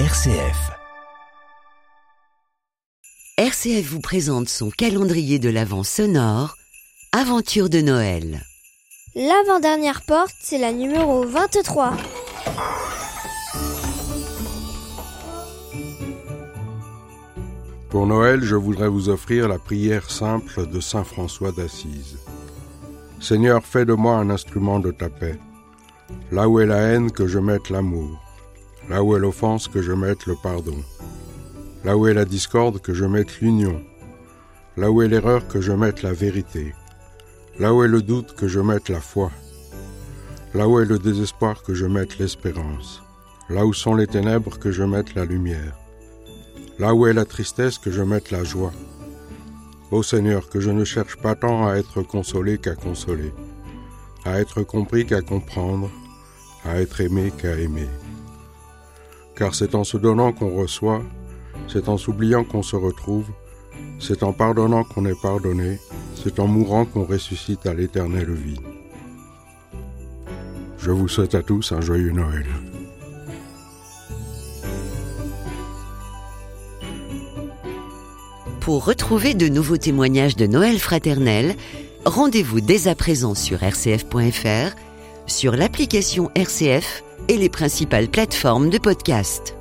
RCF. RCF vous présente son calendrier de l'Avent sonore, Aventure de Noël. L'avant-dernière porte, c'est la numéro 23. Pour Noël, je voudrais vous offrir la prière simple de Saint François d'Assise. Seigneur, fais de moi un instrument de ta paix. Là où est la haine, que je mette l'amour. Là où est l'offense, que je mette le pardon. Là où est la discorde, que je mette l'union. Là où est l'erreur, que je mette la vérité. Là où est le doute, que je mette la foi. Là où est le désespoir, que je mette l'espérance. Là où sont les ténèbres, que je mette la lumière. Là où est la tristesse, que je mette la joie. Ô Seigneur, que je ne cherche pas tant à être consolé qu'à consoler, à être compris qu'à comprendre, à être aimé qu'à aimer. Car c'est en se donnant qu'on reçoit, c'est en s'oubliant qu'on se retrouve, c'est en pardonnant qu'on est pardonné, c'est en mourant qu'on ressuscite à l'éternelle vie. Je vous souhaite à tous un joyeux Noël. Pour retrouver de nouveaux témoignages de Noël fraternel, rendez-vous dès à présent sur rcf.fr, sur l'application RCF et les principales plateformes de podcast.